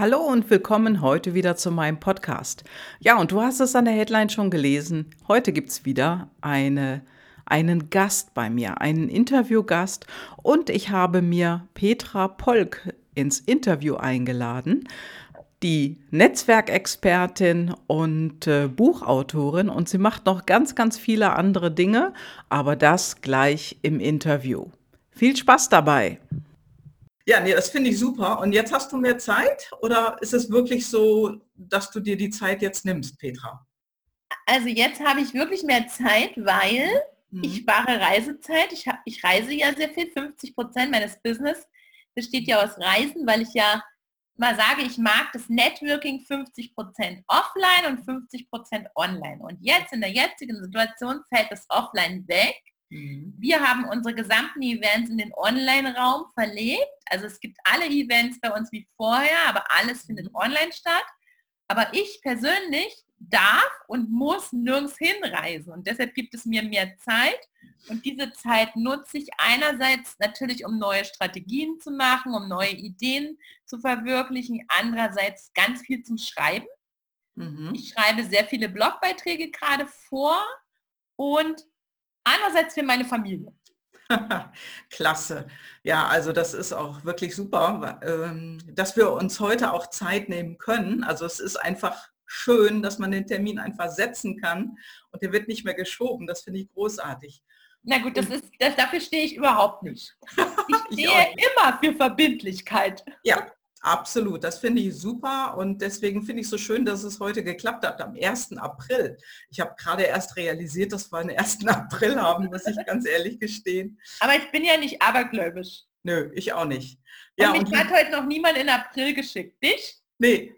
Hallo und willkommen heute wieder zu meinem Podcast. Ja, und du hast es an der Headline schon gelesen. Heute gibt es wieder eine, einen Gast bei mir, einen Interviewgast. Und ich habe mir Petra Polk ins Interview eingeladen, die Netzwerkexpertin und äh, Buchautorin. Und sie macht noch ganz, ganz viele andere Dinge, aber das gleich im Interview. Viel Spaß dabei! Ja, nee, das finde ich super. Und jetzt hast du mehr Zeit oder ist es wirklich so, dass du dir die Zeit jetzt nimmst, Petra? Also jetzt habe ich wirklich mehr Zeit, weil mhm. ich spare Reisezeit. Ich, hab, ich reise ja sehr viel. 50 Prozent meines Business besteht ja aus Reisen, weil ich ja mal sage, ich mag das Networking 50 Prozent offline und 50 Prozent online. Und jetzt in der jetzigen Situation fällt das Offline weg Mhm. Wir haben unsere gesamten Events in den Online-Raum verlegt. Also es gibt alle Events bei uns wie vorher, aber alles findet mhm. online statt. Aber ich persönlich darf und muss nirgends hinreisen. Und deshalb gibt es mir mehr Zeit. Und diese Zeit nutze ich einerseits natürlich, um neue Strategien zu machen, um neue Ideen zu verwirklichen. Andererseits ganz viel zum Schreiben. Mhm. Ich schreibe sehr viele Blogbeiträge gerade vor und Einerseits für meine Familie. Klasse. Ja, also das ist auch wirklich super, ähm, dass wir uns heute auch Zeit nehmen können. Also es ist einfach schön, dass man den Termin einfach setzen kann und der wird nicht mehr geschoben. Das finde ich großartig. Na gut, das ist, das, dafür stehe ich überhaupt nicht. Ich stehe ich immer für Verbindlichkeit. Ja, Absolut, das finde ich super und deswegen finde ich es so schön, dass es heute geklappt hat, am 1. April. Ich habe gerade erst realisiert, dass wir einen 1. April haben, muss ich ganz ehrlich gestehen. Aber ich bin ja nicht abergläubisch. Nö, ich auch nicht. Ja, und mich und hat heute noch niemand in April geschickt. Dich? Nee.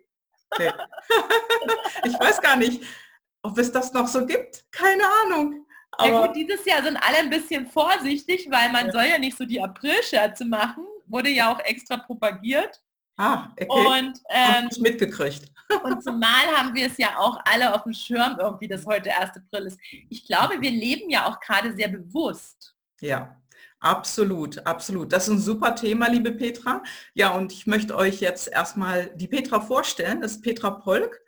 nee. ich weiß gar nicht, ob es das noch so gibt. Keine Ahnung. Aber ja gut, dieses Jahr sind alle ein bisschen vorsichtig, weil man ja. soll ja nicht so die April-Scherze machen. Wurde ja auch extra propagiert. Ah, okay. Und ähm, mitgekriegt. und zumal haben wir es ja auch alle auf dem Schirm irgendwie, dass heute 1. April ist. Ich glaube, wir leben ja auch gerade sehr bewusst. Ja, Absolut, absolut. Das ist ein super Thema, liebe Petra. Ja, und ich möchte euch jetzt erstmal die Petra vorstellen. Das ist Petra Polk,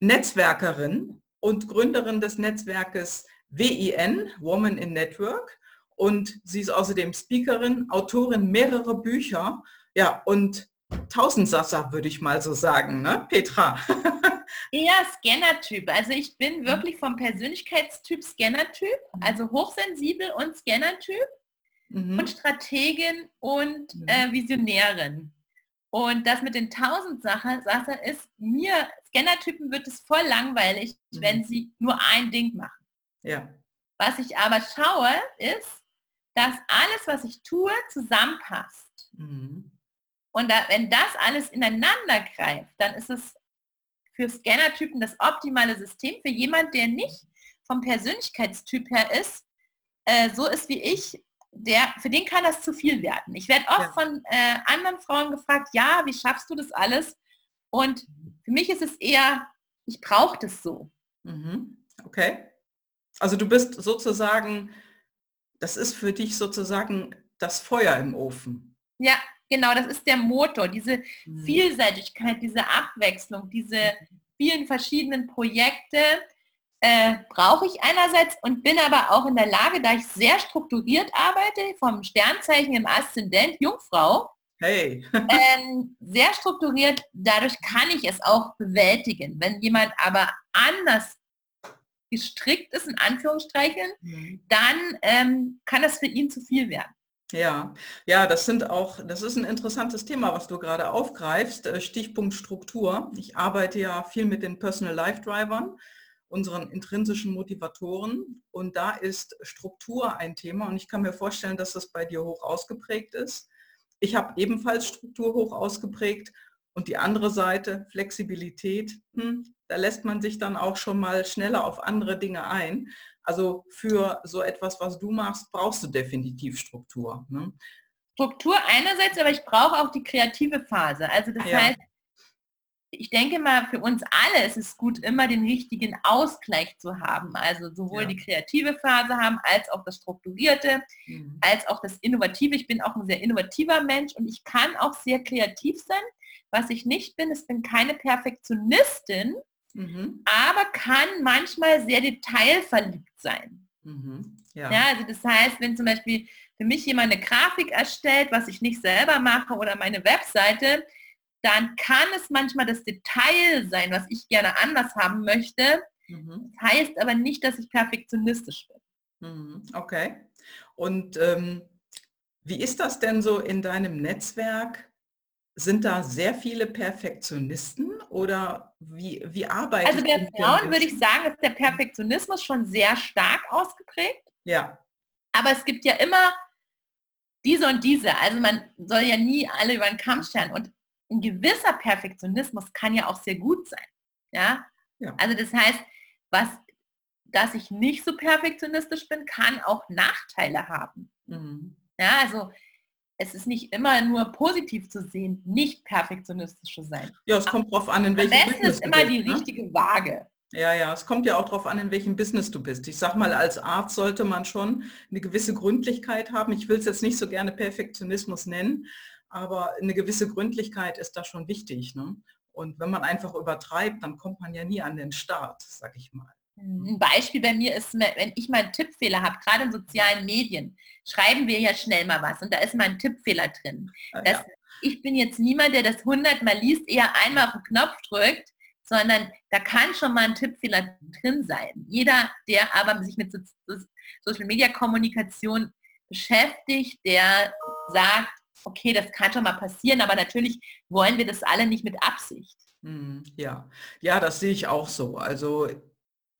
Netzwerkerin und Gründerin des Netzwerkes WIN, Woman in Network. Und sie ist außerdem Speakerin, Autorin mehrerer Bücher ja, und Tausendsasser würde ich mal so sagen, ne, Petra? Eher Scanner-Typ. Also ich bin mhm. wirklich vom Persönlichkeitstyp Scanner-Typ, also hochsensibel und Scanner-Typ mhm. und Strategin und mhm. äh, Visionärin. Und das mit den Tausendsasser ist, mir, Scanner-Typen wird es voll langweilig, mhm. wenn sie nur ein Ding machen. Ja. Was ich aber schaue, ist, dass alles, was ich tue, zusammenpasst. Mhm. Und da, wenn das alles ineinander greift, dann ist es für Scannertypen das optimale System. Für jemand, der nicht vom Persönlichkeitstyp her ist, äh, so ist wie ich, der, für den kann das zu viel werden. Ich werde oft ja. von äh, anderen Frauen gefragt, ja, wie schaffst du das alles? Und für mich ist es eher, ich brauche das so. Mhm. Okay. Also du bist sozusagen, das ist für dich sozusagen das Feuer im Ofen. Ja, Genau, das ist der Motor, diese mhm. Vielseitigkeit, diese Abwechslung, diese mhm. vielen verschiedenen Projekte äh, brauche ich einerseits und bin aber auch in der Lage, da ich sehr strukturiert arbeite, vom Sternzeichen im Aszendent Jungfrau, hey. ähm, sehr strukturiert, dadurch kann ich es auch bewältigen. Wenn jemand aber anders gestrickt ist, in Anführungsstrichen, mhm. dann ähm, kann das für ihn zu viel werden. Ja, ja, das sind auch, das ist ein interessantes Thema, was du gerade aufgreifst. Äh, Stichpunkt Struktur. Ich arbeite ja viel mit den Personal Life Drivern, unseren intrinsischen Motivatoren. Und da ist Struktur ein Thema. Und ich kann mir vorstellen, dass das bei dir hoch ausgeprägt ist. Ich habe ebenfalls Struktur hoch ausgeprägt. Und die andere Seite, Flexibilität, hm, da lässt man sich dann auch schon mal schneller auf andere Dinge ein. Also für so etwas, was du machst, brauchst du definitiv Struktur. Ne? Struktur einerseits, aber ich brauche auch die kreative Phase. Also das ja. heißt, ich denke mal, für uns alle ist es gut, immer den richtigen Ausgleich zu haben. Also sowohl ja. die kreative Phase haben, als auch das Strukturierte, mhm. als auch das Innovative. Ich bin auch ein sehr innovativer Mensch und ich kann auch sehr kreativ sein. Was ich nicht bin, ist bin keine Perfektionistin, mhm. aber kann manchmal sehr detailverliebt sein. Mhm. Ja. ja, also das heißt, wenn zum Beispiel für mich jemand eine Grafik erstellt, was ich nicht selber mache oder meine Webseite, dann kann es manchmal das Detail sein, was ich gerne anders haben möchte. Mhm. Das heißt aber nicht, dass ich perfektionistisch bin. Mhm. Okay. Und ähm, wie ist das denn so in deinem Netzwerk? Sind da sehr viele Perfektionisten oder wie, wie arbeitet Also bei Frauen würde ich sagen, ist der Perfektionismus schon sehr stark ausgeprägt. Ja. Aber es gibt ja immer diese und diese. Also man soll ja nie alle über den Kamm stellen. Und ein gewisser Perfektionismus kann ja auch sehr gut sein. Ja. ja. Also das heißt, was, dass ich nicht so perfektionistisch bin, kann auch Nachteile haben. Mhm. Ja, also es ist nicht immer nur positiv zu sehen, nicht perfektionistisch zu sein. Ja, es kommt darauf an, in welchem Am besten ist immer bist, die ne? richtige Waage. Ja, ja, es kommt ja auch darauf an, in welchem Business du bist. Ich sag mal, als Arzt sollte man schon eine gewisse Gründlichkeit haben. Ich will es jetzt nicht so gerne Perfektionismus nennen, aber eine gewisse Gründlichkeit ist da schon wichtig. Ne? Und wenn man einfach übertreibt, dann kommt man ja nie an den Start, sag ich mal. Ein Beispiel bei mir ist, wenn ich mal einen Tippfehler habe, gerade in sozialen Medien, schreiben wir ja schnell mal was und da ist mal ein Tippfehler drin. Ah, das, ja. Ich bin jetzt niemand, der das hundertmal liest, eher einmal auf den Knopf drückt, sondern da kann schon mal ein Tippfehler drin sein. Jeder, der aber sich mit Social Media Kommunikation beschäftigt, der sagt, okay, das kann schon mal passieren, aber natürlich wollen wir das alle nicht mit Absicht. Hm, ja, ja, das sehe ich auch so. Also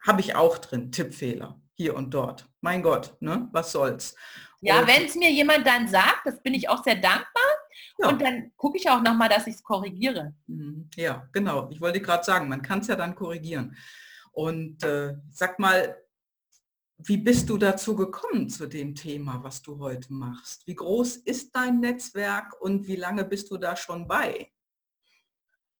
habe ich auch drin, Tippfehler hier und dort. Mein Gott, ne? was soll's. Ja, wenn es mir jemand dann sagt, das bin ich auch sehr dankbar. Ja. Und dann gucke ich auch nochmal, dass ich es korrigiere. Mhm. Ja, genau. Ich wollte gerade sagen, man kann es ja dann korrigieren. Und äh, sag mal, wie bist du dazu gekommen zu dem Thema, was du heute machst? Wie groß ist dein Netzwerk und wie lange bist du da schon bei?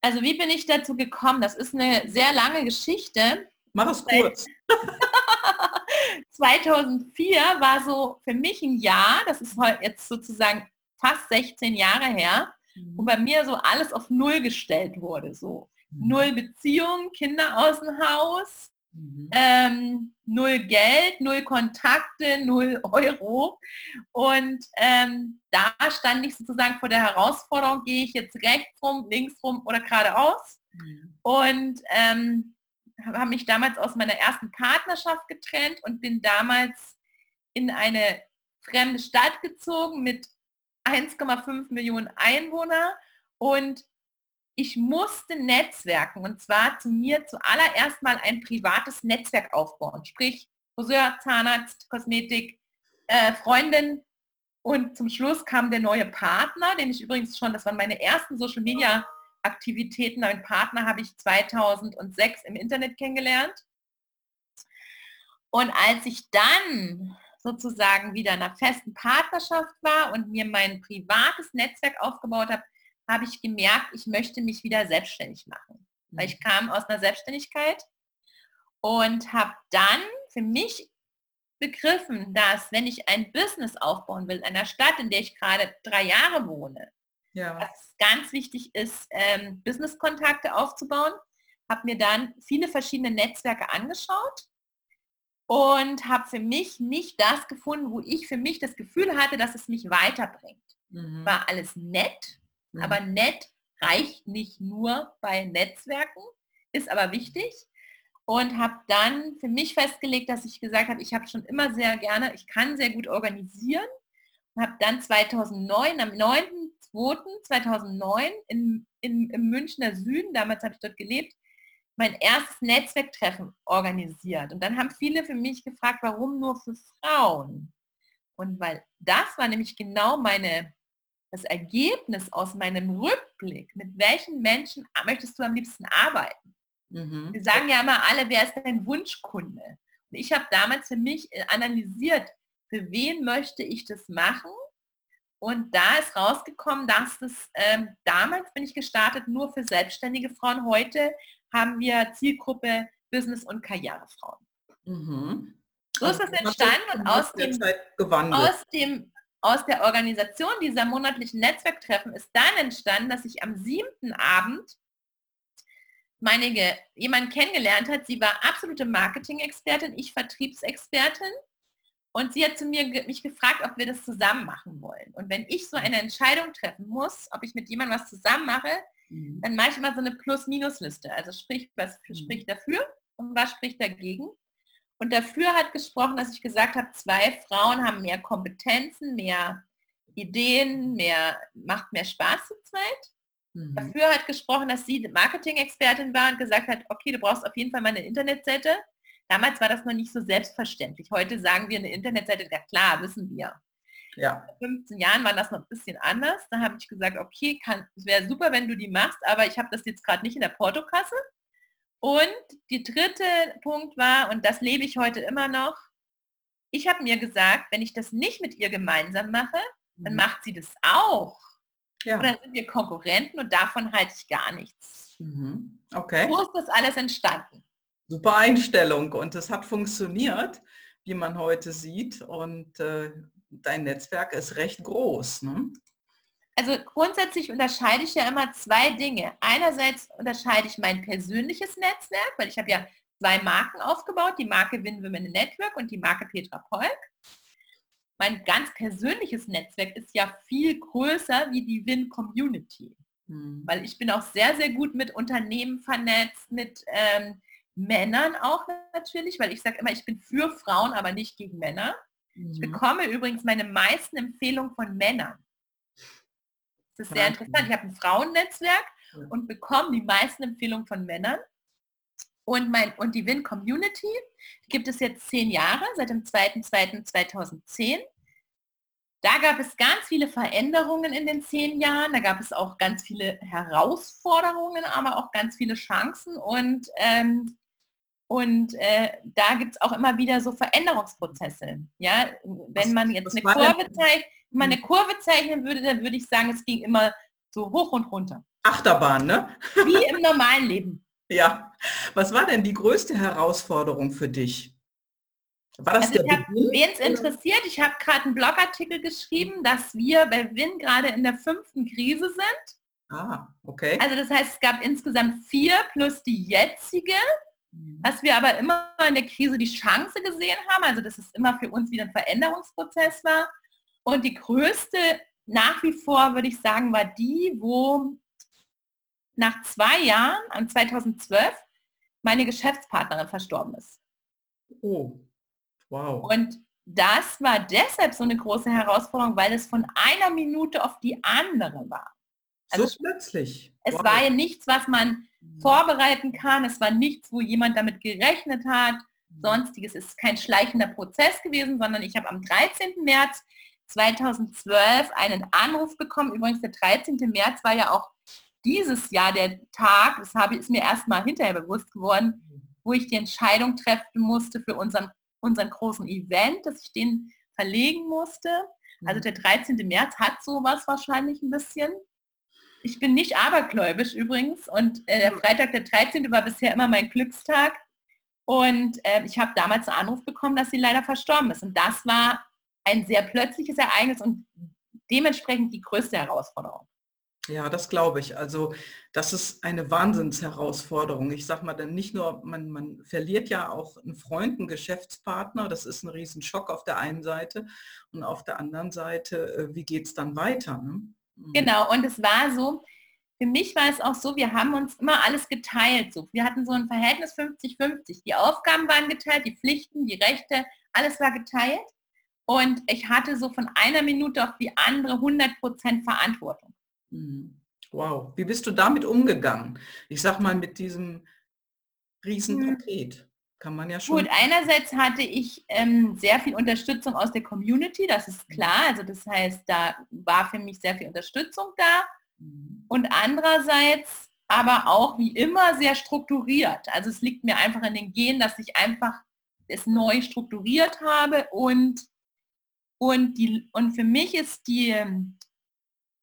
Also wie bin ich dazu gekommen? Das ist eine sehr lange Geschichte. Mach es kurz. 2004 war so für mich ein Jahr, das ist jetzt sozusagen fast 16 Jahre her, wo mhm. bei mir so alles auf Null gestellt wurde. So mhm. Null Beziehung, Kinder aus dem Haus, mhm. ähm, null Geld, null Kontakte, null Euro. Und ähm, da stand ich sozusagen vor der Herausforderung, gehe ich jetzt rechts rum, links rum oder geradeaus. Mhm. Und ähm, habe mich damals aus meiner ersten Partnerschaft getrennt und bin damals in eine fremde Stadt gezogen mit 1,5 Millionen Einwohner. Und ich musste Netzwerken und zwar zu mir zuallererst mal ein privates Netzwerk aufbauen, sprich Friseur, Zahnarzt, Kosmetik, äh, Freundin. Und zum Schluss kam der neue Partner, den ich übrigens schon, das waren meine ersten Social Media Aktivitäten. Meinen Partner habe ich 2006 im Internet kennengelernt. Und als ich dann sozusagen wieder in einer festen Partnerschaft war und mir mein privates Netzwerk aufgebaut habe, habe ich gemerkt, ich möchte mich wieder selbstständig machen. Weil ich mhm. kam aus einer Selbstständigkeit und habe dann für mich begriffen, dass wenn ich ein Business aufbauen will in einer Stadt, in der ich gerade drei Jahre wohne, ja. was ganz wichtig ist, ähm, Business-Kontakte aufzubauen. Habe mir dann viele verschiedene Netzwerke angeschaut und habe für mich nicht das gefunden, wo ich für mich das Gefühl hatte, dass es mich weiterbringt. Mhm. War alles nett, mhm. aber nett reicht nicht nur bei Netzwerken, ist aber wichtig. Und habe dann für mich festgelegt, dass ich gesagt habe, ich habe schon immer sehr gerne, ich kann sehr gut organisieren. Und habe dann 2009, am 9.2.2009 in, in, im Münchner Süden, damals habe ich dort gelebt, mein erstes Netzwerktreffen organisiert. Und dann haben viele für mich gefragt, warum nur für Frauen? Und weil das war nämlich genau meine, das Ergebnis aus meinem Rückblick, mit welchen Menschen möchtest du am liebsten arbeiten? Mhm. Wir sagen ja immer alle, wer ist dein Wunschkunde? Und ich habe damals für mich analysiert, für wen möchte ich das machen? Und da ist rausgekommen, dass es ähm, damals bin ich gestartet nur für selbstständige Frauen. Heute haben wir Zielgruppe Business- und Karrierefrauen. Mhm. So ist also das entstanden und aus dem, aus dem aus der Organisation dieser monatlichen Netzwerktreffen ist dann entstanden, dass ich am siebten Abend meine, jemanden kennengelernt hat. Sie war absolute Marketing-Expertin, ich Vertriebsexpertin. Und sie hat zu mir mich gefragt, ob wir das zusammen machen wollen. Und wenn ich so eine Entscheidung treffen muss, ob ich mit jemandem was zusammen mache, mhm. dann mache ich immer so eine Plus-Minus-Liste. Also sprich, was mhm. spricht dafür und was spricht dagegen. Und dafür hat gesprochen, dass ich gesagt habe, zwei Frauen haben mehr Kompetenzen, mehr Ideen, mehr, macht mehr Spaß zu zweit. Mhm. Dafür hat gesprochen, dass sie Marketing-Expertin war und gesagt hat, okay, du brauchst auf jeden Fall mal eine Internetseite. Damals war das noch nicht so selbstverständlich. Heute sagen wir eine Internetseite, ja klar, wissen wir. Ja. Vor 15 Jahren war das noch ein bisschen anders. Da habe ich gesagt, okay, es wäre super, wenn du die machst, aber ich habe das jetzt gerade nicht in der Portokasse. Und die dritte Punkt war, und das lebe ich heute immer noch, ich habe mir gesagt, wenn ich das nicht mit ihr gemeinsam mache, dann mhm. macht sie das auch. Ja. Und dann sind wir Konkurrenten und davon halte ich gar nichts. Mhm. Okay. So ist das alles entstanden. Super Einstellung und es hat funktioniert, wie man heute sieht. Und äh, dein Netzwerk ist recht groß. Ne? also grundsätzlich unterscheide ich ja immer zwei Dinge. Einerseits unterscheide ich mein persönliches Netzwerk, weil ich habe ja zwei Marken aufgebaut, die Marke Win Women Network und die Marke Petra Polk. Mein ganz persönliches Netzwerk ist ja viel größer wie die Win Community, hm. weil ich bin auch sehr, sehr gut mit Unternehmen vernetzt, mit ähm, Männern auch natürlich, weil ich sage immer, ich bin für Frauen, aber nicht gegen Männer. Hm. Ich bekomme übrigens meine meisten Empfehlungen von Männern. Das ist sehr interessant. Ich habe ein Frauennetzwerk und bekomme die meisten Empfehlungen von Männern. Und, mein, und die Win Community gibt es jetzt zehn Jahre, seit dem 2.2.2010. Da gab es ganz viele Veränderungen in den zehn Jahren. Da gab es auch ganz viele Herausforderungen, aber auch ganz viele Chancen. Und, ähm, und äh, da gibt es auch immer wieder so Veränderungsprozesse. Ja, wenn man jetzt eine Kurve zeigt, wenn man eine hm. Kurve zeichnen würde, dann würde ich sagen, es ging immer so hoch und runter. Achterbahn, ne? Wie im normalen Leben. Ja. Was war denn die größte Herausforderung für dich? War das also der Wen es interessiert, ich habe gerade einen Blogartikel geschrieben, dass wir bei Win gerade in der fünften Krise sind. Ah, okay. Also das heißt, es gab insgesamt vier plus die jetzige. Dass wir aber immer in der Krise die Chance gesehen haben, also dass es immer für uns wieder ein Veränderungsprozess war. Und die größte nach wie vor, würde ich sagen, war die, wo nach zwei Jahren, an 2012, meine Geschäftspartnerin verstorben ist. Oh, wow. Und das war deshalb so eine große Herausforderung, weil es von einer Minute auf die andere war. Also so plötzlich. Es wow. war ja nichts, was man mhm. Vorbereiten kann. Es war nichts, wo jemand damit gerechnet hat. Mhm. Sonstiges Es ist kein schleichender Prozess gewesen, sondern ich habe am 13. März 2012 einen Anruf bekommen. Übrigens der 13. März war ja auch dieses Jahr der Tag, das habe, ist mir erst mal hinterher bewusst geworden, wo ich die Entscheidung treffen musste für unseren, unseren großen Event, dass ich den verlegen musste. Also der 13. März hat sowas wahrscheinlich ein bisschen. Ich bin nicht abergläubisch übrigens und äh, der Freitag der 13. war bisher immer mein Glückstag. Und äh, ich habe damals einen Anruf bekommen, dass sie leider verstorben ist. Und das war ein sehr plötzliches Ereignis und dementsprechend die größte Herausforderung. Ja, das glaube ich. Also das ist eine Wahnsinnsherausforderung. Ich sage mal, denn nicht nur, man, man verliert ja auch einen Freund, einen Geschäftspartner, das ist ein Riesenschock auf der einen Seite und auf der anderen Seite, äh, wie geht es dann weiter? Ne? Mhm. Genau, und es war so, für mich war es auch so, wir haben uns immer alles geteilt. So. Wir hatten so ein Verhältnis 50-50. Die Aufgaben waren geteilt, die Pflichten, die Rechte, alles war geteilt. Und ich hatte so von einer Minute auf die andere 100% Verantwortung. Mhm. Wow, wie bist du damit umgegangen? Ich sag mal mit diesem Riesenpaket. Kann man ja schon. Gut, einerseits hatte ich ähm, sehr viel Unterstützung aus der Community, das ist klar. Also das heißt, da war für mich sehr viel Unterstützung da. Mhm. Und andererseits aber auch wie immer sehr strukturiert. Also es liegt mir einfach in den Genen, dass ich einfach es neu strukturiert habe und und, die, und für mich ist die,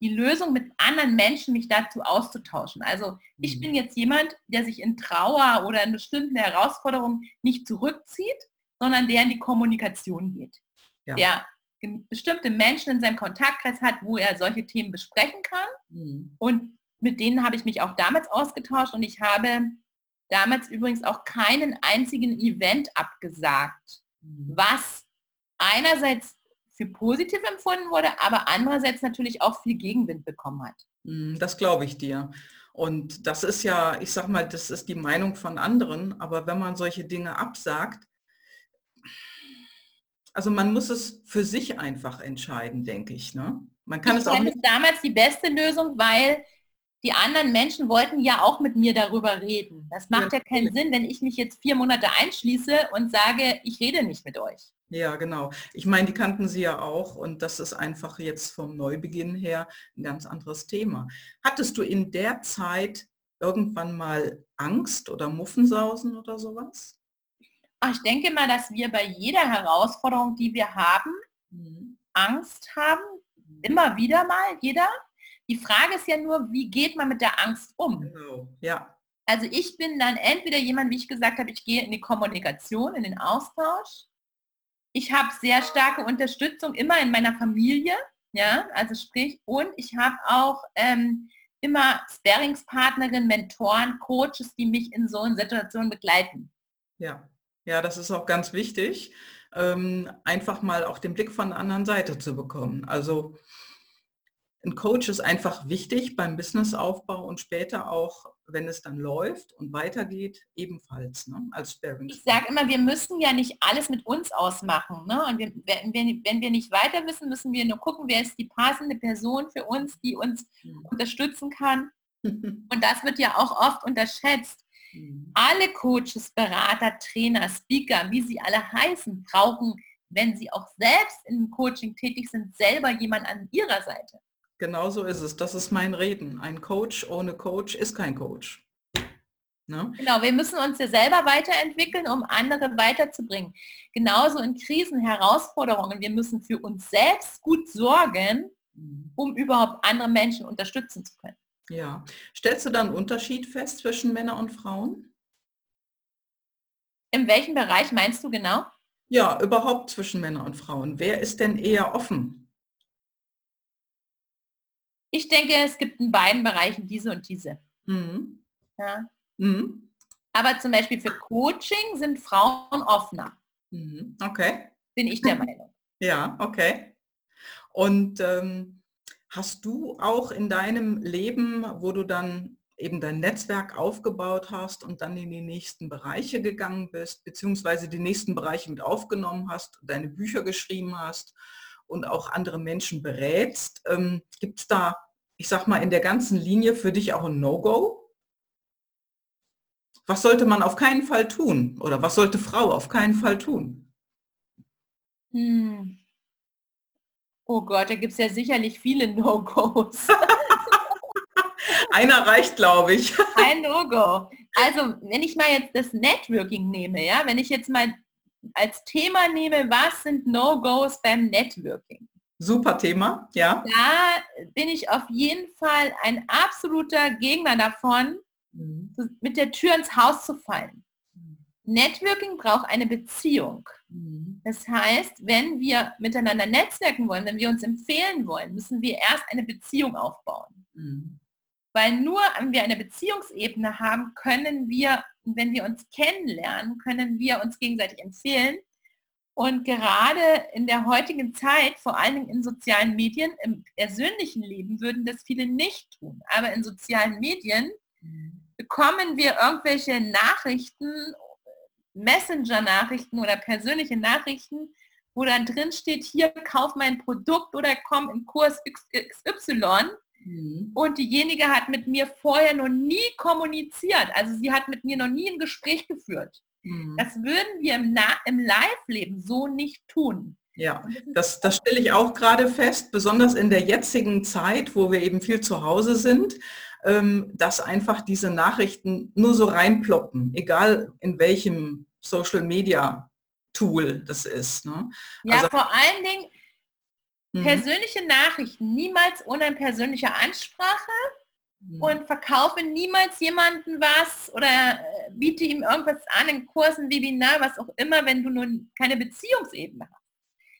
die Lösung mit anderen Menschen, mich dazu auszutauschen. Also ich mhm. bin jetzt jemand, der sich in Trauer oder in bestimmten Herausforderungen nicht zurückzieht, sondern der in die Kommunikation geht. Ja. Der bestimmte Menschen in seinem Kontaktkreis hat, wo er solche Themen besprechen kann. Mhm. Und mit denen habe ich mich auch damals ausgetauscht und ich habe damals übrigens auch keinen einzigen Event abgesagt, mhm. was einerseits für positiv empfunden wurde, aber andererseits natürlich auch viel Gegenwind bekommen hat. Mhm, das glaube ich dir. Und das ist ja, ich sag mal, das ist die Meinung von anderen, aber wenn man solche Dinge absagt, also man muss es für sich einfach entscheiden, denke ich. Ne? Man kann ich es auch nicht. damals die beste Lösung, weil die anderen Menschen wollten ja auch mit mir darüber reden. Das macht ja, ja keinen Sinn, wenn ich mich jetzt vier Monate einschließe und sage, ich rede nicht mit euch. Ja, genau. Ich meine, die kannten sie ja auch und das ist einfach jetzt vom Neubeginn her ein ganz anderes Thema. Hattest du in der Zeit irgendwann mal Angst oder Muffensausen oder sowas? Ich denke mal, dass wir bei jeder Herausforderung, die wir haben, mhm. Angst haben. Immer wieder mal, jeder. Die Frage ist ja nur, wie geht man mit der Angst um? Genau. Ja. Also ich bin dann entweder jemand, wie ich gesagt habe, ich gehe in die Kommunikation, in den Austausch. Ich habe sehr starke Unterstützung immer in meiner Familie, ja, also sprich, und ich habe auch ähm, immer Sparringspartnerinnen, Mentoren, Coaches, die mich in so einer Situation begleiten. Ja, ja, das ist auch ganz wichtig, ähm, einfach mal auch den Blick von der anderen Seite zu bekommen. Also ein Coach ist einfach wichtig beim Businessaufbau und später auch, wenn es dann läuft und weitergeht, ebenfalls ne, als Sparring. Ich sage immer, wir müssen ja nicht alles mit uns ausmachen. Ne? Und wir, wenn, wenn, wir nicht weiter wissen, müssen wir nur gucken, wer ist die passende Person für uns, die uns mhm. unterstützen kann. und das wird ja auch oft unterschätzt. Mhm. Alle Coaches, Berater, Trainer, Speaker, wie sie alle heißen, brauchen, wenn sie auch selbst im Coaching tätig sind, selber jemand an ihrer Seite. Genau so ist es. Das ist mein Reden. Ein Coach ohne Coach ist kein Coach. Ne? Genau, wir müssen uns ja selber weiterentwickeln, um andere weiterzubringen. Genauso in Krisen, Herausforderungen. Wir müssen für uns selbst gut sorgen, um überhaupt andere Menschen unterstützen zu können. Ja. Stellst du dann einen Unterschied fest zwischen Männern und Frauen? In welchem Bereich meinst du genau? Ja, überhaupt zwischen Männern und Frauen. Wer ist denn eher offen? Ich denke, es gibt in beiden Bereichen diese und diese. Mhm. Ja. Mhm. Aber zum Beispiel für Coaching sind Frauen offener. Mhm. Okay. Bin ich der Meinung. Ja, okay. Und ähm, hast du auch in deinem Leben, wo du dann eben dein Netzwerk aufgebaut hast und dann in die nächsten Bereiche gegangen bist, beziehungsweise die nächsten Bereiche mit aufgenommen hast, deine Bücher geschrieben hast und auch andere Menschen berätst. Ähm, Gibt es da, ich sag mal, in der ganzen Linie für dich auch ein No-Go? Was sollte man auf keinen Fall tun? Oder was sollte Frau auf keinen Fall tun? Hm. Oh Gott, da gibt es ja sicherlich viele No-Gos. Einer reicht, glaube ich. Ein No-Go. Also, wenn ich mal jetzt das Networking nehme, ja, wenn ich jetzt mal als Thema nehme, was sind No-Gos beim Networking? Super Thema, ja. Da bin ich auf jeden Fall ein absoluter Gegner davon, mhm. mit der Tür ins Haus zu fallen. Mhm. Networking braucht eine Beziehung. Mhm. Das heißt, wenn wir miteinander netzwerken wollen, wenn wir uns empfehlen wollen, müssen wir erst eine Beziehung aufbauen. Mhm. Weil nur wenn wir eine Beziehungsebene haben, können wir, wenn wir uns kennenlernen, können wir uns gegenseitig empfehlen. Und gerade in der heutigen Zeit, vor allen Dingen in sozialen Medien, im persönlichen Leben würden das viele nicht tun. Aber in sozialen Medien bekommen wir irgendwelche Nachrichten, Messenger-Nachrichten oder persönliche Nachrichten, wo dann drin steht, hier kauf mein Produkt oder komm im Kurs XY Mhm. Und diejenige hat mit mir vorher noch nie kommuniziert. Also sie hat mit mir noch nie ein Gespräch geführt. Mhm. Das würden wir im, im Live-Leben so nicht tun. Ja, das, das stelle ich auch gerade fest, besonders in der jetzigen Zeit, wo wir eben viel zu Hause sind, ähm, dass einfach diese Nachrichten nur so reinploppen, egal in welchem Social Media Tool das ist. Ne? Ja, also, vor allen Dingen, Mhm. Persönliche Nachrichten, niemals ohne persönliche Ansprache mhm. und verkaufe niemals jemanden was oder äh, biete ihm irgendwas an in Kursen, Webinar, was auch immer, wenn du nun keine Beziehungsebene hast.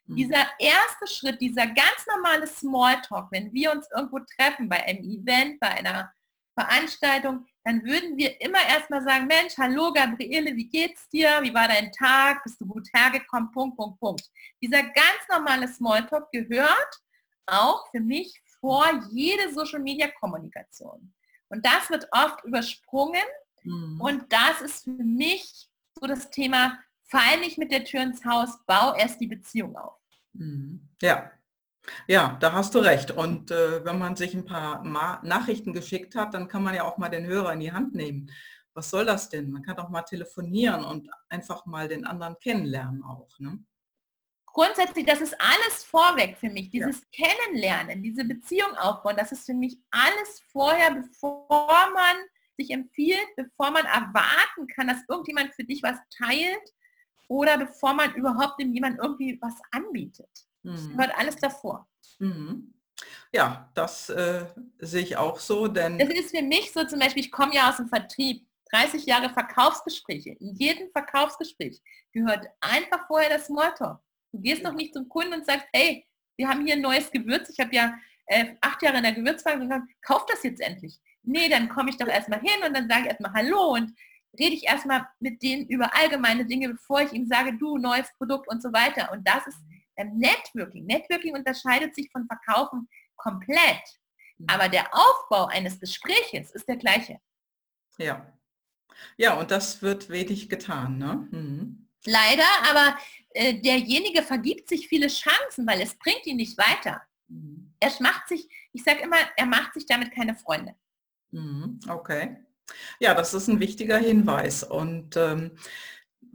Mhm. Dieser erste Schritt, dieser ganz normale Smalltalk, wenn wir uns irgendwo treffen, bei einem Event, bei einer Veranstaltung, dann würden wir immer erstmal sagen, Mensch, hallo Gabriele, wie geht's dir? Wie war dein Tag? Bist du gut hergekommen? Punkt, Punkt, Punkt. Dieser ganz normale Smalltalk gehört auch für mich vor jede Social-Media-Kommunikation. Und das wird oft übersprungen. Mhm. Und das ist für mich so das Thema, fall nicht mit der Tür ins Haus, bau erst die Beziehung auf. Mhm. Ja, ja, da hast du recht. Und äh, wenn man sich ein paar Ma Nachrichten geschickt hat, dann kann man ja auch mal den Hörer in die Hand nehmen. Was soll das denn? Man kann doch mal telefonieren und einfach mal den anderen kennenlernen auch. Ne? Grundsätzlich, das ist alles vorweg für mich. Dieses ja. Kennenlernen, diese Beziehung aufbauen, das ist für mich alles vorher, bevor man sich empfiehlt, bevor man erwarten kann, dass irgendjemand für dich was teilt oder bevor man überhaupt dem jemand irgendwie was anbietet. Das mhm. gehört alles davor. Mhm. Ja, das äh, sehe ich auch so, denn... Das ist für mich so zum Beispiel, ich komme ja aus dem Vertrieb, 30 Jahre Verkaufsgespräche. In jedem Verkaufsgespräch gehört einfach vorher das Smalltalk. Du gehst noch nicht zum Kunden und sagst, hey, wir haben hier ein neues Gewürz. Ich habe ja äh, acht Jahre in der Gewürzfrage gesagt, kauf das jetzt endlich. Nee, dann komme ich doch erstmal hin und dann sage ich erstmal Hallo und rede ich erstmal mit denen über allgemeine Dinge, bevor ich ihm sage, du, neues Produkt und so weiter. Und das ist Networking. Networking unterscheidet sich von Verkaufen komplett. Mhm. Aber der Aufbau eines Gespräches ist der gleiche. Ja. Ja, und das wird wenig getan. Ne? Mhm. Leider, aber äh, derjenige vergibt sich viele Chancen, weil es bringt ihn nicht weiter. Mhm. Er macht sich, ich sage immer, er macht sich damit keine Freunde. Mhm. Okay. Ja, das ist ein wichtiger Hinweis. Und ähm,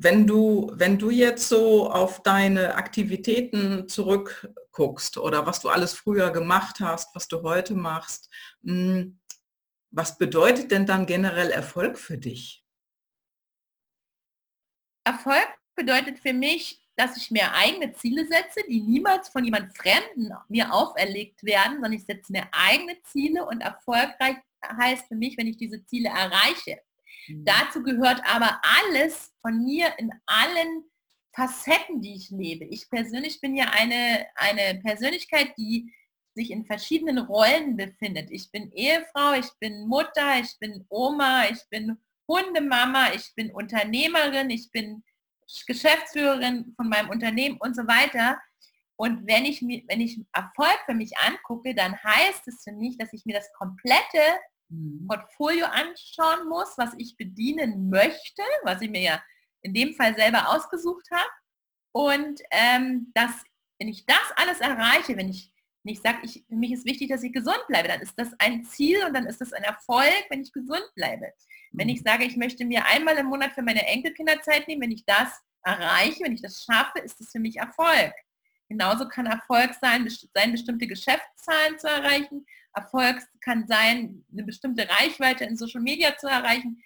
wenn du, wenn du jetzt so auf deine Aktivitäten zurückguckst oder was du alles früher gemacht hast, was du heute machst, hm, was bedeutet denn dann generell Erfolg für dich? Erfolg bedeutet für mich, dass ich mir eigene Ziele setze, die niemals von jemand Fremden mir auferlegt werden, sondern ich setze mir eigene Ziele und erfolgreich heißt für mich, wenn ich diese Ziele erreiche. Mhm. Dazu gehört aber alles von mir in allen Facetten, die ich lebe. Ich persönlich bin ja eine, eine Persönlichkeit, die sich in verschiedenen Rollen befindet. Ich bin Ehefrau, ich bin Mutter, ich bin Oma, ich bin Hundemama, ich bin Unternehmerin, ich bin Geschäftsführerin von meinem Unternehmen und so weiter. Und wenn ich, mir, wenn ich Erfolg für mich angucke, dann heißt es für mich, dass ich mir das komplette Mhm. Portfolio anschauen muss, was ich bedienen möchte, was ich mir ja in dem Fall selber ausgesucht habe. Und ähm, dass, wenn ich das alles erreiche, wenn ich nicht sage, ich, für mich ist wichtig, dass ich gesund bleibe, dann ist das ein Ziel und dann ist das ein Erfolg, wenn ich gesund bleibe. Wenn ich mhm. sage, ich möchte mir einmal im Monat für meine Enkelkinder Zeit nehmen, wenn ich das erreiche, wenn ich das schaffe, ist das für mich Erfolg. Genauso kann Erfolg sein, sein bestimmte Geschäftszahlen zu erreichen. Erfolg kann sein, eine bestimmte Reichweite in Social Media zu erreichen.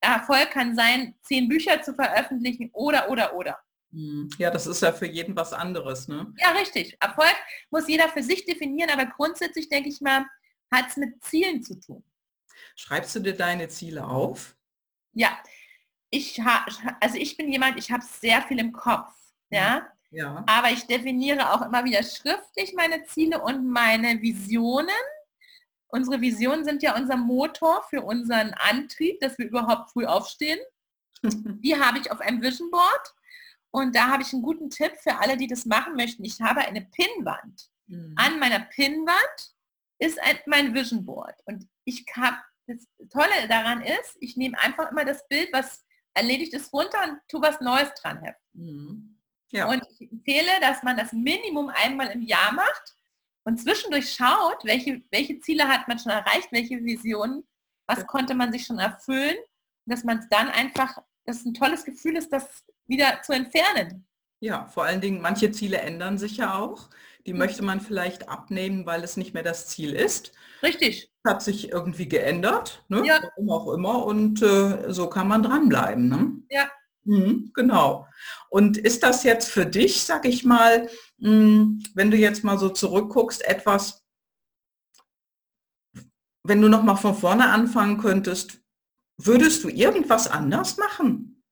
Erfolg kann sein, zehn Bücher zu veröffentlichen oder, oder, oder. Hm. Ja, das ist ja für jeden was anderes. Ne? Ja, richtig. Erfolg muss jeder für sich definieren, aber grundsätzlich denke ich mal, hat es mit Zielen zu tun. Schreibst du dir deine Ziele auf? Ja, ich ha, also ich bin jemand, ich habe sehr viel im Kopf. Ja? ja. Aber ich definiere auch immer wieder schriftlich meine Ziele und meine Visionen Unsere Visionen sind ja unser Motor für unseren Antrieb, dass wir überhaupt früh aufstehen. Die habe ich auf einem Vision Board und da habe ich einen guten Tipp für alle, die das machen möchten. Ich habe eine Pinnwand. Mhm. An meiner Pinnwand ist ein, mein Vision Board und ich habe das Tolle daran ist, ich nehme einfach immer das Bild, was erledigt ist, runter und tue was Neues dran Mhm. Ja. Und ich empfehle, dass man das Minimum einmal im Jahr macht und zwischendurch schaut, welche, welche Ziele hat man schon erreicht, welche Visionen, was ja. konnte man sich schon erfüllen, dass man es dann einfach, dass ein tolles Gefühl ist, das wieder zu entfernen. Ja, vor allen Dingen, manche Ziele ändern sich ja auch. Die mhm. möchte man vielleicht abnehmen, weil es nicht mehr das Ziel ist. Richtig. Hat sich irgendwie geändert, ne? ja. warum auch immer. Und äh, so kann man dranbleiben. Ne? Ja. Mhm, genau. Und ist das jetzt für dich, sag ich mal, wenn du jetzt mal so zurückguckst, etwas, wenn du noch mal von vorne anfangen könntest, würdest du irgendwas anders machen?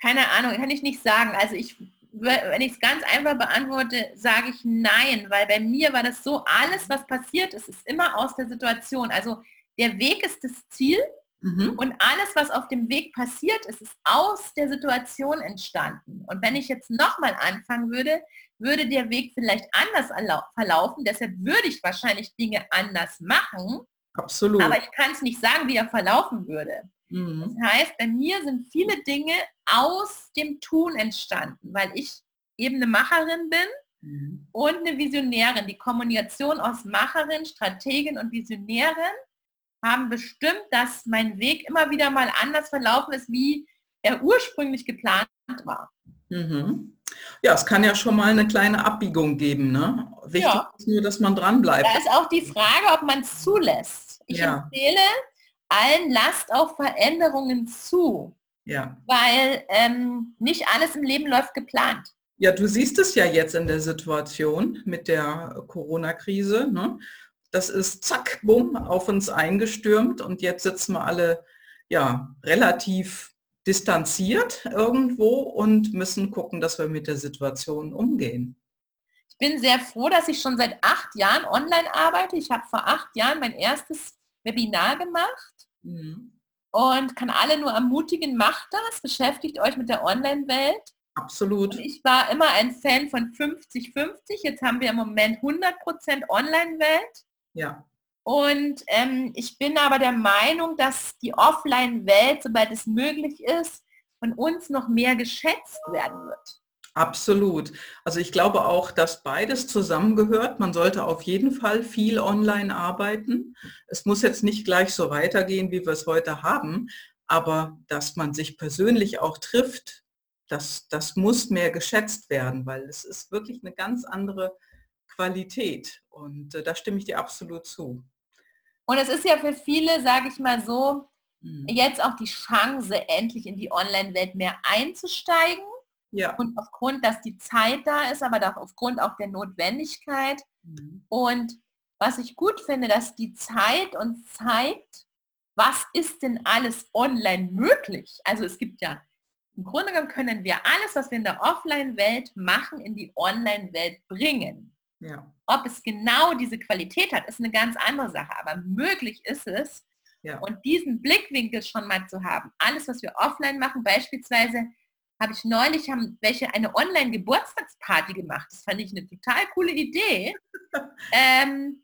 Keine Ahnung, kann ich nicht sagen. Also ich wenn ich es ganz einfach beantworte, sage ich nein, weil bei mir war das so, alles, was passiert ist, ist immer aus der Situation. Also der Weg ist das Ziel mhm. und alles, was auf dem Weg passiert ist, ist aus der Situation entstanden. Und wenn ich jetzt nochmal anfangen würde, würde der Weg vielleicht anders verlaufen. Deshalb würde ich wahrscheinlich Dinge anders machen. Absolut. Aber ich kann es nicht sagen, wie er verlaufen würde. Mhm. Das heißt, bei mir sind viele Dinge aus dem Tun entstanden, weil ich eben eine Macherin bin mhm. und eine Visionärin. Die Kommunikation aus Macherin, Strategin und Visionärin haben bestimmt, dass mein Weg immer wieder mal anders verlaufen ist, wie er ursprünglich geplant war. Mhm. Ja, es kann ja schon mal eine kleine Abbiegung geben. Ne? Wichtig ja. ist nur, dass man dran bleibt. Da ist auch die Frage, ob man es zulässt. Ich ja. empfehle allen, lasst auch Veränderungen zu. Ja. Weil ähm, nicht alles im Leben läuft geplant. Ja, du siehst es ja jetzt in der Situation mit der Corona-Krise. Ne? Das ist zack, bumm, auf uns eingestürmt und jetzt sitzen wir alle ja relativ distanziert irgendwo und müssen gucken, dass wir mit der Situation umgehen. Ich bin sehr froh, dass ich schon seit acht Jahren online arbeite. Ich habe vor acht Jahren mein erstes Webinar gemacht mhm. und kann alle nur ermutigen, macht das, beschäftigt euch mit der Online-Welt. Absolut. Und ich war immer ein Fan von 50-50. Jetzt haben wir im Moment 100% Online-Welt. Ja. Und ähm, ich bin aber der Meinung, dass die Offline-Welt, sobald es möglich ist, von uns noch mehr geschätzt werden wird. Absolut. Also ich glaube auch, dass beides zusammengehört. Man sollte auf jeden Fall viel online arbeiten. Es muss jetzt nicht gleich so weitergehen, wie wir es heute haben, aber dass man sich persönlich auch trifft, das, das muss mehr geschätzt werden, weil es ist wirklich eine ganz andere Qualität. Und äh, da stimme ich dir absolut zu. Und es ist ja für viele, sage ich mal so, mhm. jetzt auch die Chance, endlich in die Online-Welt mehr einzusteigen. Ja. Und aufgrund, dass die Zeit da ist, aber auch aufgrund auch der Notwendigkeit. Mhm. Und was ich gut finde, dass die Zeit uns zeigt, was ist denn alles online möglich? Also es gibt ja, im Grunde genommen können wir alles, was wir in der Offline-Welt machen, in die Online-Welt bringen. Ja. Ob es genau diese Qualität hat, ist eine ganz andere Sache. Aber möglich ist es. Ja. Und diesen Blickwinkel schon mal zu haben. Alles, was wir offline machen, beispielsweise habe ich neulich haben welche eine Online-Geburtstagsparty gemacht. Das fand ich eine total coole Idee. ähm,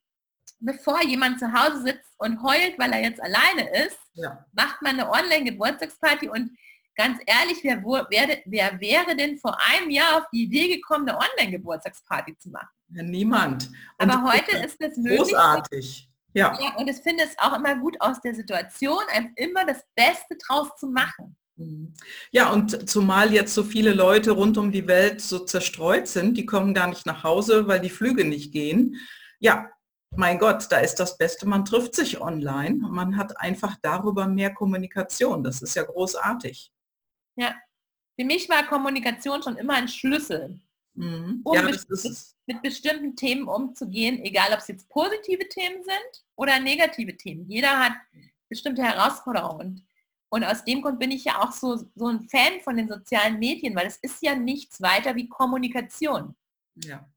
bevor jemand zu Hause sitzt und heult, weil er jetzt alleine ist, ja. macht man eine Online-Geburtstagsparty und ganz ehrlich, wer, wer, wer, wäre denn vor einem Jahr auf die Idee gekommen, eine Online-Geburtstagsparty zu machen? Ja, niemand. Und Aber heute ist es möglich. Großartig. Ja. ja. Und ich finde es auch immer gut aus der Situation, einfach immer das Beste draus zu machen. Mhm. Ja, und zumal jetzt so viele Leute rund um die Welt so zerstreut sind, die kommen gar nicht nach Hause, weil die Flüge nicht gehen. Ja, mein Gott, da ist das Beste, man trifft sich online. Man hat einfach darüber mehr Kommunikation. Das ist ja großartig. Ja, für mich war Kommunikation schon immer ein Schlüssel, mhm. um ja, mit, mit, bestimmten Themen umzugehen, egal ob es jetzt positive Themen sind oder negative Themen. Jeder hat bestimmte Herausforderungen. Und aus dem Grund bin ich ja auch so, so ein Fan von den sozialen Medien, weil es ist ja nichts weiter wie Kommunikation. Ja.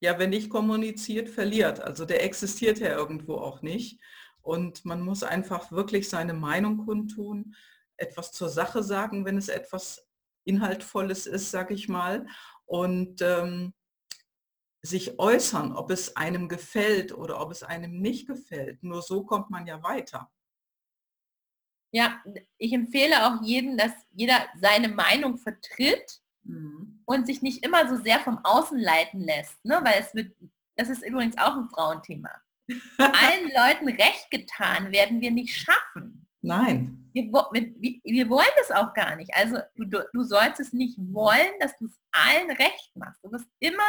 Ja, wenn nicht kommuniziert, verliert. Also der existiert ja irgendwo auch nicht. Und man muss einfach wirklich seine Meinung kundtun etwas zur Sache sagen, wenn es etwas Inhaltvolles ist, sage ich mal. Und ähm, sich äußern, ob es einem gefällt oder ob es einem nicht gefällt. Nur so kommt man ja weiter. Ja, ich empfehle auch jedem, dass jeder seine Meinung vertritt mhm. und sich nicht immer so sehr vom Außen leiten lässt. Ne? Weil es wird, das ist übrigens auch ein Frauenthema. Allen Leuten recht getan werden wir nicht schaffen. Nein. Wir, wir, wir, wollen das auch gar nicht. Also du, du sollst es nicht wollen, dass du es allen recht machst. Du wirst immer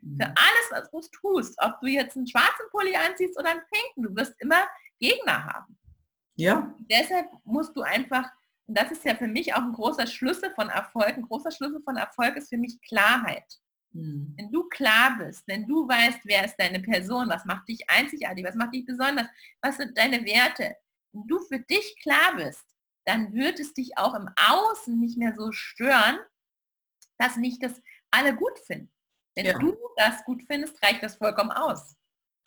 für mhm. alles, was du tust, ob du jetzt einen schwarzen Pulli anziehst oder einen pinken, du wirst immer Gegner haben. Ja. Deshalb musst du einfach, und das ist ja für mich auch ein großer Schlüssel von Erfolg, ein großer Schlüssel von Erfolg ist für mich Klarheit. Mhm. Wenn du klar bist, wenn du weißt, wer ist deine Person, was macht dich einzigartig, was macht dich besonders, was sind deine Werte, wenn du für dich klar bist, dann wird es dich auch im Außen nicht mehr so stören, dass nicht das alle gut finden. Wenn ja. du das gut findest, reicht das vollkommen aus.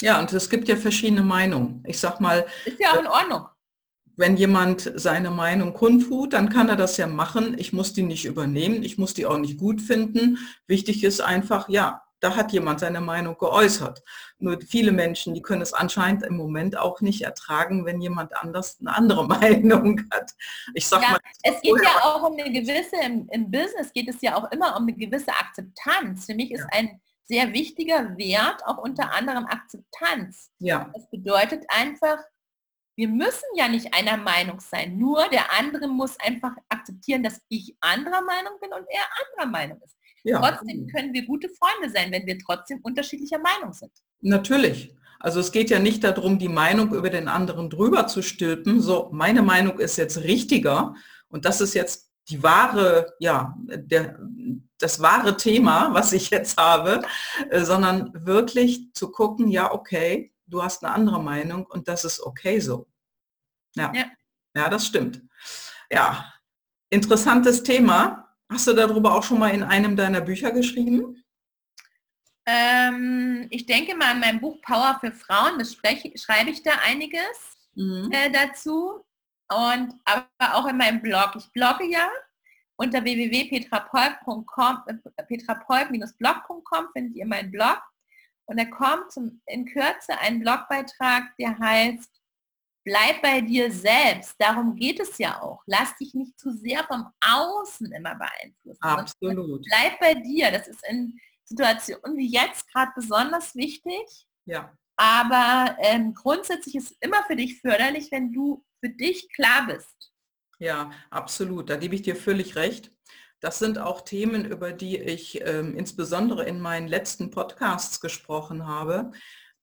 Ja, und es gibt ja verschiedene Meinungen. Ich sag mal. Ist ja auch in Ordnung. Wenn jemand seine Meinung kundtut, dann kann er das ja machen. Ich muss die nicht übernehmen. Ich muss die auch nicht gut finden. Wichtig ist einfach, ja, da hat jemand seine Meinung geäußert. Nur viele Menschen, die können es anscheinend im Moment auch nicht ertragen, wenn jemand anders eine andere Meinung hat. Ich sag ja, mal, es geht ja auch um eine gewisse, im, im, Business geht es ja auch immer um eine gewisse Akzeptanz. Für mich ist ja. ein sehr wichtiger Wert auch unter anderem Akzeptanz. Ja. Das bedeutet einfach, wir müssen ja nicht einer Meinung sein. Nur der andere muss einfach akzeptieren, dass ich anderer Meinung bin und er anderer Meinung ist. Ja. Trotzdem können wir gute Freunde sein, wenn wir trotzdem unterschiedlicher Meinung sind. Natürlich. Also es geht ja nicht darum, die Meinung über den anderen drüber zu stülpen. So, meine Meinung ist jetzt richtiger und das ist jetzt die wahre, ja, der, das wahre Thema, was ich jetzt habe, äh, sondern wirklich zu gucken, ja, okay, du hast eine andere Meinung und das ist okay so. Ja, ja, ja das stimmt. Ja, interessantes Thema. Hast du darüber auch schon mal in einem deiner Bücher geschrieben? Ähm, ich denke mal in meinem Buch Power für Frauen, das spreche, schreibe ich da einiges mhm. äh, dazu. Und aber auch in meinem Blog. Ich blogge ja unter www.petrapolk.com, äh, petrapolk-blog.com findet ihr meinen Blog. Und da kommt in Kürze ein Blogbeitrag, der heißt bleib bei dir selbst. Darum geht es ja auch. Lass dich nicht zu sehr vom Außen immer beeinflussen. Absolut. Bleib bei dir. Das ist in Situationen wie jetzt gerade besonders wichtig. Ja. Aber ähm, grundsätzlich ist es immer für dich förderlich, wenn du für dich klar bist. Ja, absolut. Da gebe ich dir völlig recht. Das sind auch Themen, über die ich ähm, insbesondere in meinen letzten Podcasts gesprochen habe.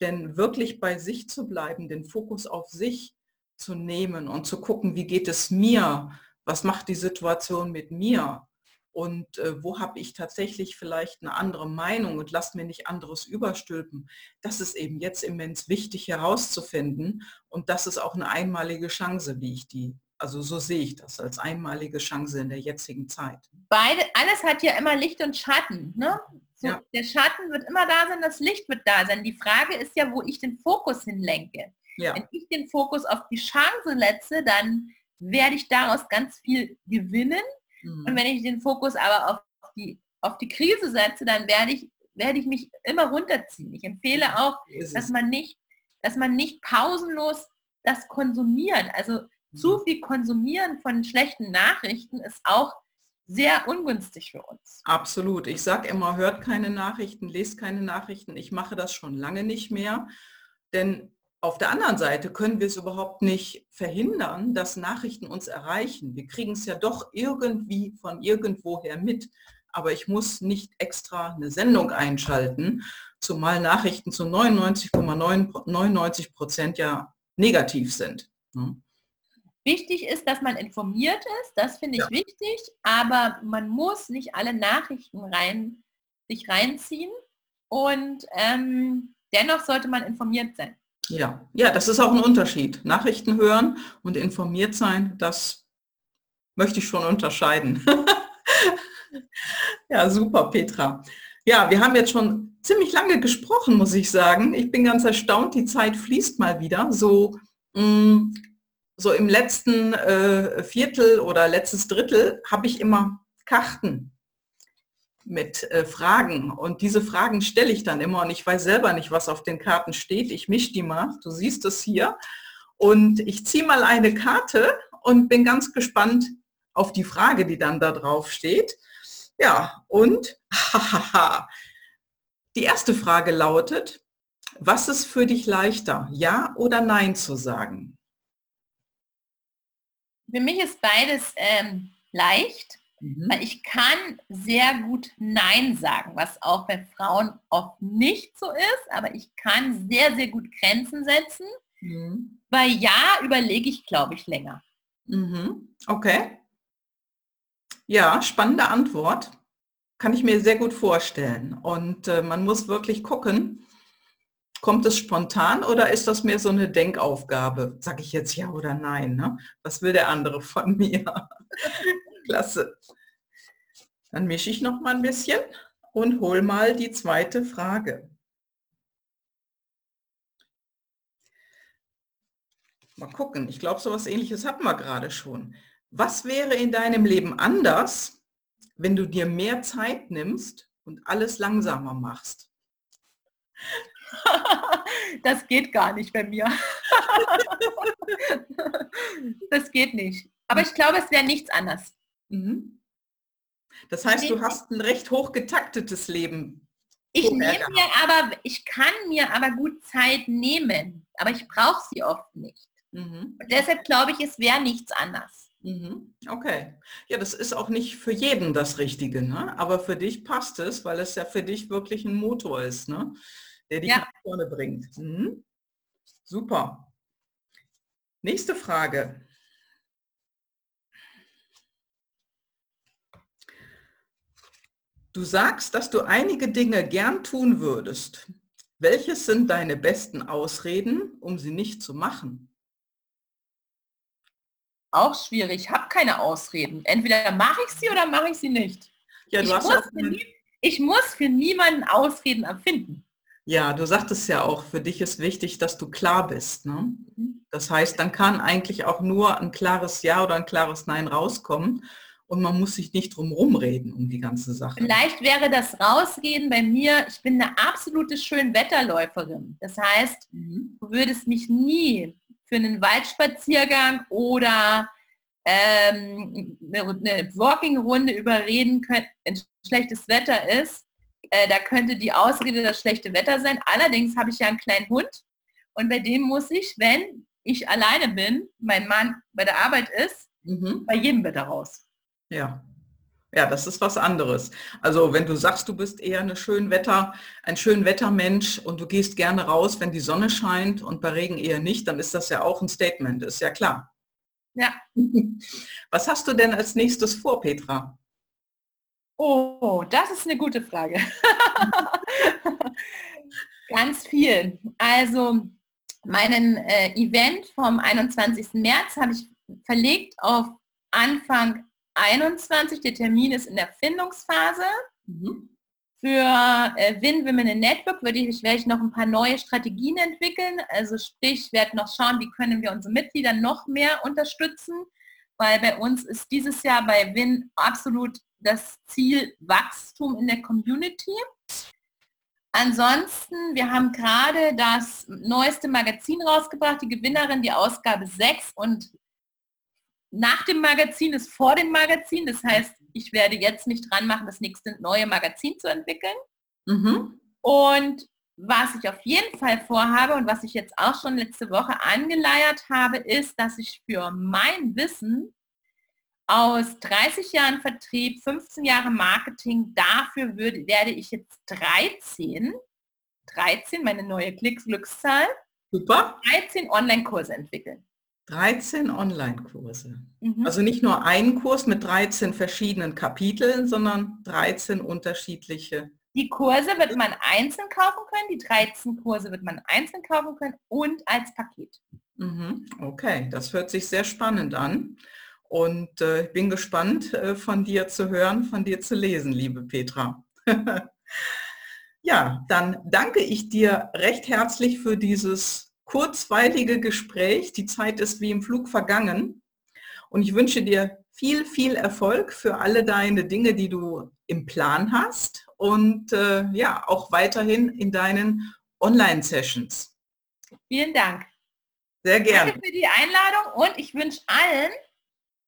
Denn wirklich bei sich zu bleiben, den Fokus auf sich zu nehmen und zu gucken, wie geht es mir, was macht die Situation mit mir und äh, wo habe ich tatsächlich vielleicht eine andere Meinung und lass mir nicht anderes überstülpen. Das ist eben jetzt immens wichtig herauszufinden und das ist auch eine einmalige Chance, wie ich die, also so sehe ich das als einmalige Chance in der jetzigen Zeit. Beide, alles hat ja immer Licht und Schatten. Ne? So, ja. Der Schatten wird immer da sein, das Licht wird da sein. Die Frage ist ja, wo ich den Fokus hinlenke. Ja. Wenn ich den Fokus auf die Chance setze, dann werde ich daraus ganz viel gewinnen. Mhm. Und wenn ich den Fokus aber auf die, auf die Krise setze, dann werde ich, werde ich mich immer runterziehen. Ich empfehle auch, dass man nicht, dass man nicht pausenlos das konsumiert. Also mhm. zu viel konsumieren von schlechten Nachrichten ist auch sehr ungünstig für uns. Absolut. Ich sage immer, hört keine Nachrichten, lest keine Nachrichten. Ich mache das schon lange nicht mehr. Denn auf der anderen Seite können wir es überhaupt nicht verhindern, dass Nachrichten uns erreichen. Wir kriegen es ja doch irgendwie von irgendwoher mit. Aber ich muss nicht extra eine Sendung einschalten, zumal Nachrichten zu 99,99 Prozent ja negativ sind. Hm. Wichtig ist, dass man informiert ist, das finde ich ja. wichtig, aber man muss nicht alle Nachrichten rein, sich reinziehen und ähm, dennoch sollte man informiert sein. Ja, ja, das ist auch ein Unterschied. Nachrichten hören und informiert sein, das möchte ich schon unterscheiden. ja, super, Petra. Ja, wir haben jetzt schon ziemlich lange gesprochen, muss ich sagen. Ich bin ganz erstaunt, die Zeit fließt mal wieder. So, mh, mm, so im letzten äh, Viertel oder letztes Drittel habe ich immer Karten mit äh, Fragen. Und diese Fragen stelle ich dann immer und ich weiß selber nicht, was auf den Karten steht. Ich mische die mal, du siehst es hier. Und ich ziehe mal eine Karte und bin ganz gespannt auf die Frage, die dann da drauf steht. Ja, und die erste Frage lautet, was ist für dich leichter, ja oder nein zu sagen? Für mich ist beides ähm, leicht. Mhm. Weil ich kann sehr gut Nein sagen, was auch bei Frauen oft nicht so ist, aber ich kann sehr, sehr gut Grenzen setzen. Mhm. Bei Ja überlege ich, glaube ich, länger. Mhm. Okay. Ja, spannende Antwort. Kann ich mir sehr gut vorstellen. Und äh, man muss wirklich gucken, kommt es spontan oder ist das mehr so eine Denkaufgabe? Sag ich jetzt ja oder nein? Ne? Was will der andere von mir? Klasse. Dann mische ich noch mal ein bisschen und hol mal die zweite Frage. Mal gucken, ich glaube, so was ähnliches hatten wir gerade schon. Was wäre in deinem Leben anders, wenn du dir mehr Zeit nimmst und alles langsamer machst? Das geht gar nicht bei mir. Das geht nicht. Aber ich glaube, es wäre nichts anders. Mhm. Das heißt, du hast ein recht hoch getaktetes Leben. Ich nehme mir aber, ich kann mir aber gut Zeit nehmen, aber ich brauche sie oft nicht. Mhm. deshalb glaube ich, es wäre nichts anders. Mhm. Okay. Ja, das ist auch nicht für jeden das Richtige, ne? aber für dich passt es, weil es ja für dich wirklich ein Motor ist, ne? der dich ja. nach vorne bringt. Mhm. Super. Nächste Frage. Du sagst, dass du einige Dinge gern tun würdest. Welches sind deine besten Ausreden, um sie nicht zu machen? Auch schwierig. Ich habe keine Ausreden. Entweder mache ich sie oder mache ich sie nicht. Ja, ich, muss nie, ich muss für niemanden Ausreden erfinden. Ja, du sagtest ja auch, für dich ist wichtig, dass du klar bist. Ne? Mhm. Das heißt, dann kann eigentlich auch nur ein klares Ja oder ein klares Nein rauskommen und man muss sich nicht drum rumreden um die ganze Sache. Vielleicht wäre das Rausgehen bei mir, ich bin eine absolute Schönwetterläuferin. Das heißt, mhm. du würdest mich nie für einen Waldspaziergang oder ähm, eine Walking-Runde überreden können, wenn schlechtes Wetter ist. Äh, da könnte die Ausrede das schlechte Wetter sein. Allerdings habe ich ja einen kleinen Hund und bei dem muss ich, wenn ich alleine bin, mein Mann bei der Arbeit ist, mhm. bei jedem Wetter raus. Ja. Ja, das ist was anderes. Also wenn du sagst, du bist eher eine schön Wetter, ein schön Wettermensch und du gehst gerne raus, wenn die Sonne scheint und bei Regen eher nicht, dann ist das ja auch ein Statement, ist ja klar. Ja. Was hast du denn als nächstes vor, Petra? Oh, das ist eine gute Frage. Ganz viel. Also meinen äh, Event vom 21. März habe ich verlegt auf Anfang 21. Der Termin ist in der Findungsphase. Mhm. Für äh, Win Women in Network würde ich, werde ich noch ein paar neue Strategien entwickeln. Also sprich, ich werde noch schauen, wie können wir unsere Mitglieder noch mehr unterstützen, weil bei uns ist dieses Jahr bei Win absolut das Ziel Wachstum in der Community. Ansonsten, wir haben gerade das neueste Magazin rausgebracht, die Gewinnerin, die Ausgabe 6 und nach dem Magazin ist vor dem Magazin. Das heißt, ich werde jetzt mich dran machen, das nächste neue Magazin zu entwickeln. Mhm. Und was ich auf jeden Fall vorhabe und was ich jetzt auch schon letzte Woche angeleiert habe, ist, dass ich für mein Wissen aus 30 Jahren Vertrieb, 15 Jahre Marketing, dafür würde, werde ich jetzt 13, 13, meine neue Klicks-Glückszahl, Super. 13 Online-Kurse entwickeln. 13 Online-Kurse. Mhm. Also nicht nur ein Kurs mit 13 verschiedenen Kapiteln, sondern 13 unterschiedliche. Die Kurse wird man einzeln kaufen können, die 13 Kurse wird man einzeln kaufen können und als Paket. Mhm. Okay, das hört sich sehr spannend an. Und äh, ich bin gespannt, äh, von dir zu hören, von dir zu lesen, liebe Petra. ja, dann danke ich dir recht herzlich für dieses kurzweilige Gespräch. Die Zeit ist wie im Flug vergangen. Und ich wünsche dir viel, viel Erfolg für alle deine Dinge, die du im Plan hast und äh, ja, auch weiterhin in deinen Online-Sessions. Vielen Dank. Sehr gerne. Danke für die Einladung und ich wünsche allen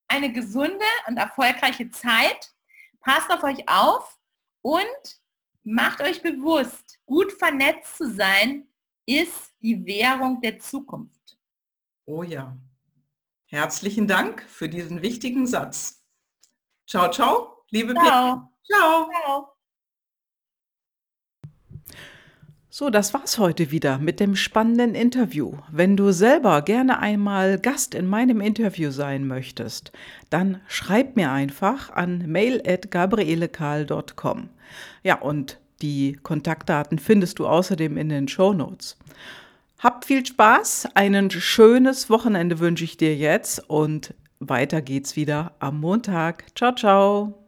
eine gesunde und erfolgreiche Zeit. Passt auf euch auf und macht euch bewusst, gut vernetzt zu sein, ist die Währung der Zukunft. Oh ja. Herzlichen Dank für diesen wichtigen Satz. Ciao, ciao, liebe ciao. Ciao. ciao. So, das war's heute wieder mit dem spannenden Interview. Wenn du selber gerne einmal Gast in meinem Interview sein möchtest, dann schreib mir einfach an mail@gabrielekahl.com. Ja, und die Kontaktdaten findest du außerdem in den Show Notes. Habt viel Spaß, ein schönes Wochenende wünsche ich dir jetzt und weiter geht's wieder am Montag. Ciao, ciao.